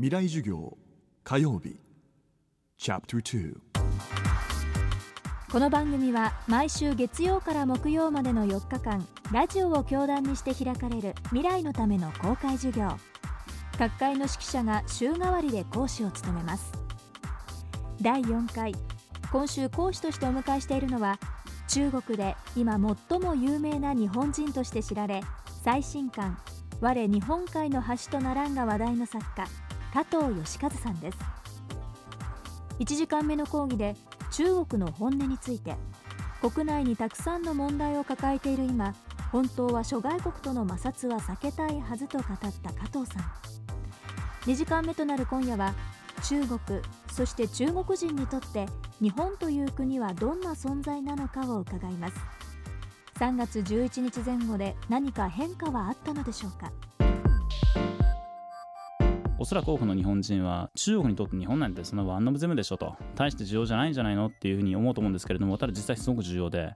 未来授業火曜日。チャプターこの番組は毎週月曜から木曜までの4日間ラジオを教壇にして開かれる未来のための公開授業。各界の指揮者が週替わりで講師を務めます。第4回今週講師としてお迎えしているのは中国で今最も有名な日本人として知られ最新刊「我日本海の橋とならん」が話題の作家加藤義和さんです。1時間目の講義で中国の本音について国内にたくさんの問題を抱えている今本当は諸外国との摩擦は避けたいはずと語った加藤さん。2時間目となる今夜は中国そして中国人にとって日本という国はどんな存在なのかを伺います。3月11日前後で何か変化はあったのでしょうか。おそらく多くの日本人は中国にとって日本なんてそのワンノブゼムでしょと。大して重要じゃないんじゃないのっていうふうに思うと思うんですけれどもただ実際すごく重要で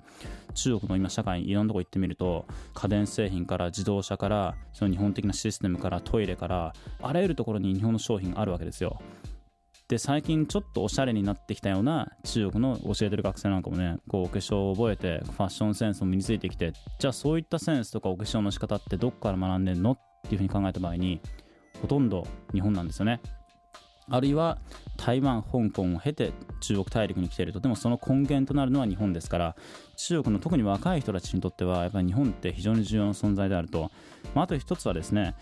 中国の今社会いろんなとこ行ってみると家電製品から自動車からその日本的なシステムからトイレからあらゆるところに日本の商品があるわけですよ。で最近ちょっとおしゃれになってきたような中国の教えてる学生なんかもねこうお化粧を覚えてファッションセンスも身についてきてじゃあそういったセンスとかお化粧の仕方ってどこから学んでんのっていうふうに考えた場合にほとんど日本なんですよね。あるいは台湾、香港を経て中国大陸に来ていると。でもその根源となるのは日本ですから中国の特に若い人たちにとってはやっぱり日本って非常に重要な存在であると、まあ、あと一つはですね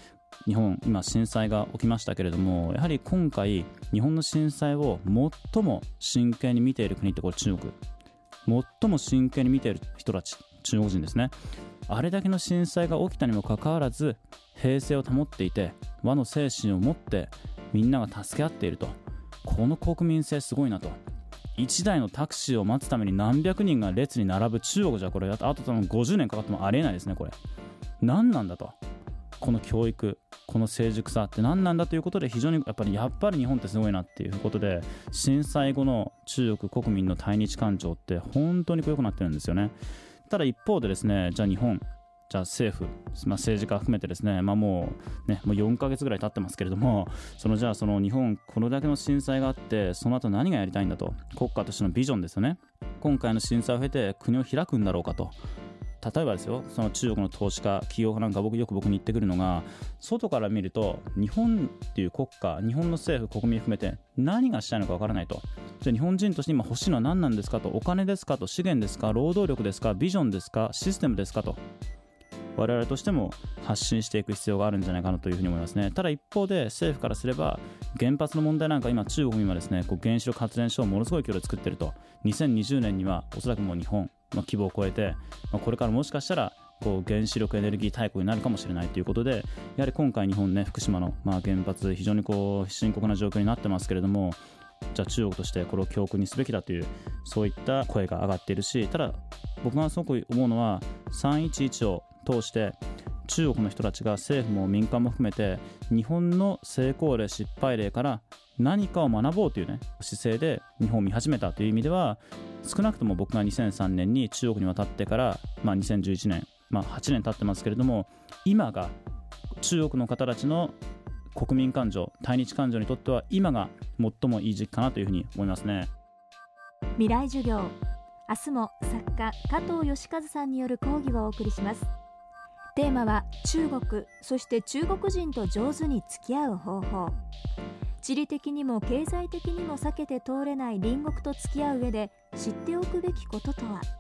日本今震災が起きましたけれどもやはり今回日本の震災を最も真剣に見ている国ってこれ中国。最も真剣に見ている人たち中国人ですね。あれだけの震災が起きたにもかかわらず平静を保っていて和の精神を持ってみんなが助け合っていると。この国民性すごいなと。1台のタクシーを待つために何百人が列に並ぶ中国じゃこれ。あとその50年かかってもありえないですねこれ。何なんだと。この教育この成熟さって何なんだということで非常にやっぱりやっぱり日本ってすごいなっていうことで震災後の中国国民の対日感情って本当に良くなってるんですよね。ただ一方でですねじゃあ日本。じゃあ政府、まあ、政治家含めてですね、まあ、もうねもう4ヶ月ぐらい経ってますけれどもそのじゃあその日本これだけの震災があってその後何がやりたいんだと国家としてのビジョンですよね。今回の震災を経て国を開くんだろうかと。例えばですよその中国の投資家企業家なんか僕よく僕に言ってくるのが外から見ると日本っていう国家日本の政府国民含めて何がしたいのかわからないと。じゃあ日本人として今欲しいのは何なんですかとお金ですかと資源ですか労働力ですかビジョンですかシステムですかと。我々としても発信していく必要があるんじゃないかなというふうに思いますね。ただ一方で政府からすれば原発の問題なんか今中国に今ですねこう原子力発電所をものすごい距離を作ってると。2020年にはおそらくもう日本の規模を超えて、まあ、これからもしかしたらこう原子力エネルギー大国になるかもしれないということでやはり今回日本ね福島のまあ原発非常にこう深刻な状況になってますけれどもじゃあ中国としてこれを教訓にすべきだというそういった声が上がっているしただ僕がすごく思うのは311を通して中国の人たちが政府も民間も含めて日本の成功例失敗例から何かを学ぼうというね姿勢で日本を見始めたという意味では少なくとも僕が2003年に中国に渡ってから、まあ、2011年、まあ、8年経ってますけれども今が中国の方たちの国民感情対日感情にとっては今が最もいい時期かなというふうに思いますね。未来授業。明日も作家加藤義和さんによる講義をお送りします。テーマは中国そして中国人と上手に付き合う方法。地理的にも経済的にも避けて通れない隣国と付き合う上で知っておくべきこととは？